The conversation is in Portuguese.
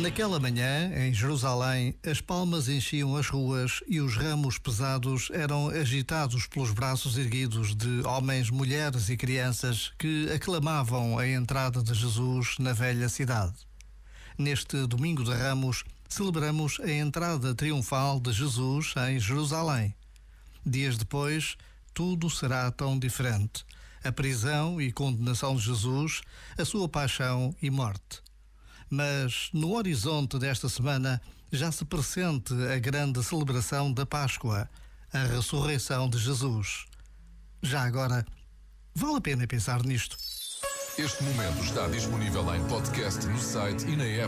Naquela manhã, em Jerusalém, as palmas enchiam as ruas e os ramos pesados eram agitados pelos braços erguidos de homens, mulheres e crianças que aclamavam a entrada de Jesus na velha cidade. Neste domingo de Ramos, celebramos a entrada triunfal de Jesus em Jerusalém. Dias depois, tudo será tão diferente. A prisão e condenação de Jesus, a sua paixão e morte mas no horizonte desta semana já se pressente a grande celebração da Páscoa, a ressurreição de Jesus. Já agora, vale a pena pensar nisto. Este momento está disponível em podcast no site e na app.